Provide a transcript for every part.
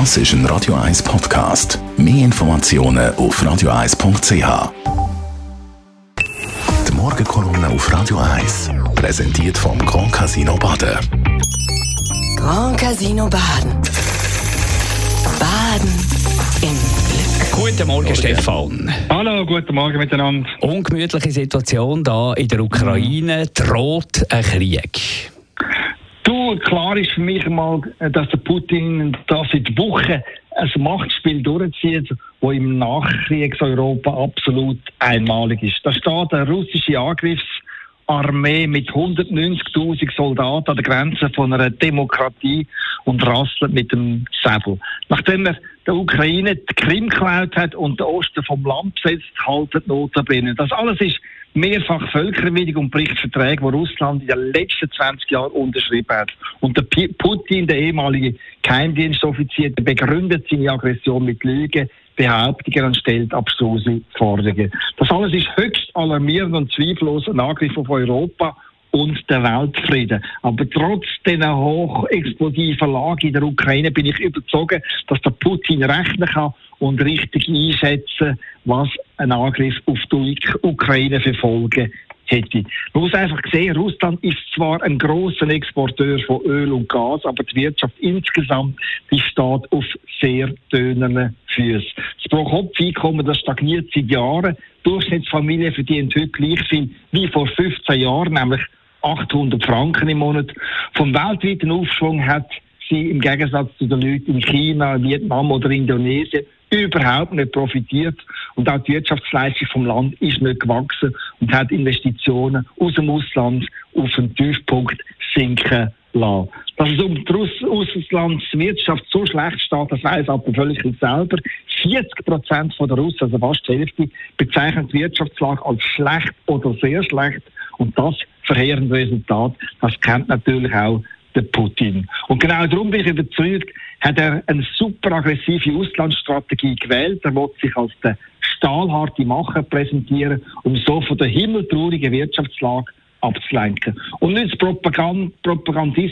Das ist ein Radio 1 Podcast. Mehr Informationen auf radio1.ch. Die Morgenkolumne auf Radio 1 präsentiert vom Grand Casino Baden. Grand Casino Baden. Baden im Glück. Guten Morgen, Stefan. Hallo, guten Morgen miteinander. Ungemütliche Situation da in der Ukraine. Droht ein Krieg? Klar ist für mich mal, dass der Putin da seit Wochen ein Machtspiel durchzieht, wo im Nachkriegseuropa absolut einmalig ist. Da steht eine russische Angriffsarmee mit 190.000 Soldaten an der Grenze von einer Demokratie und rasselt mit dem Säbel. Nachdem er der Ukraine die Krim geklaut hat und den Osten vom Land besetzt, haltet Notabene. Das alles ist mehrfach Völkerwidrig und bricht Verträge, die Russland in den letzten 20 Jahren unterschrieben hat. Und der Putin, der ehemalige Geheimdienstoffizier, begründet seine Aggression mit Lügen, Behauptungen und stellt abstruse Forderungen. Das alles ist höchst alarmierend und zweifellos ein Angriff auf Europa und der Weltfrieden. Aber trotz dieser hochexplosiven Lage in der Ukraine bin ich überzeugt, dass der Putin rechnen kann und richtig einschätzen, was ein Angriff auf die Ukraine für Folgen hätte. Man muss einfach sehen, Russland ist zwar ein großer Exporteur von Öl und Gas, aber die Wirtschaft insgesamt die steht auf sehr dünnen Füßen. Das Pro-Kopf-Einkommen stagniert seit Jahren. Die Durchschnittsfamilie verdient heute gleich viel wie vor 15 Jahren, nämlich 800 Franken im Monat. Vom weltweiten Aufschwung hat sie im Gegensatz zu den Leuten in China, Vietnam oder Indonesien überhaupt nicht profitiert und auch die Wirtschaftsleistung vom Land ist nicht gewachsen und hat Investitionen aus dem Ausland auf einen Tiefpunkt sinken lassen. Dass es um die Auslandswirtschaft so schlecht steht, das weiß aber völlig selber. 40 Prozent der Russen, also fast die Hälfte, bezeichnen die Wirtschaftslage als schlecht oder sehr schlecht. Und das verheerende Resultat, das kennt natürlich auch der Putin. Und genau darum bin ich überzeugt, hat er eine super aggressive Auslandsstrategie gewählt. Er will sich als der stahlharte Macher präsentieren, um so von der himmeltraurigen Wirtschaftslage abzulenken. Und nützt Propagand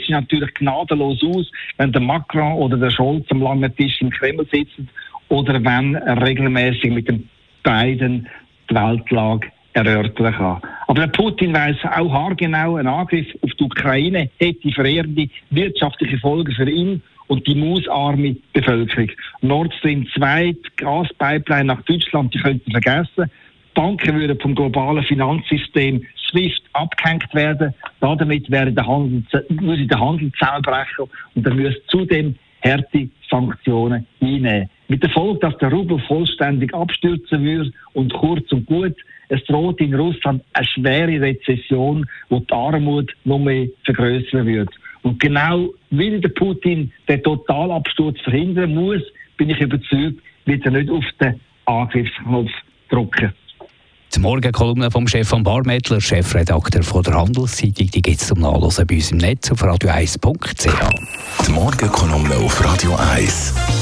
natürlich gnadenlos aus, wenn der Macron oder der Scholz am langen Tisch im Kreml sitzen oder wenn er regelmäßig mit den beiden die Weltlage erörtern kann. Aber der Putin weiß auch haargenau, ein Angriff auf die Ukraine hätte verheerende wirtschaftliche Folgen für ihn und die mausarme Bevölkerung. Nord Stream 2, die Gaspipeline nach Deutschland, die könnten vergessen. Banken würden vom globalen Finanzsystem SWIFT abgehängt werden. Damit wäre der Handel, würde der Handel zusammenbrechen und dann müsste zudem harte Sanktionen einnehmen. Mit der Folge, dass der Rubel vollständig abstürzen würde und kurz und gut, es droht in Russland eine schwere Rezession, wo die Armut noch mehr vergrößern wird. Und genau weil der Putin den Totalabsturz verhindern muss, bin ich überzeugt, wird er nicht auf den Angriffsknopf drücken. Die Morgenkolumne vom Chef von Barmettler, Chefredakteur von der Handelszeitung, die gibt es zum Nachlesen bei uns im Netz auf radio1.ch. Die Morgenkolumne auf Radio 1.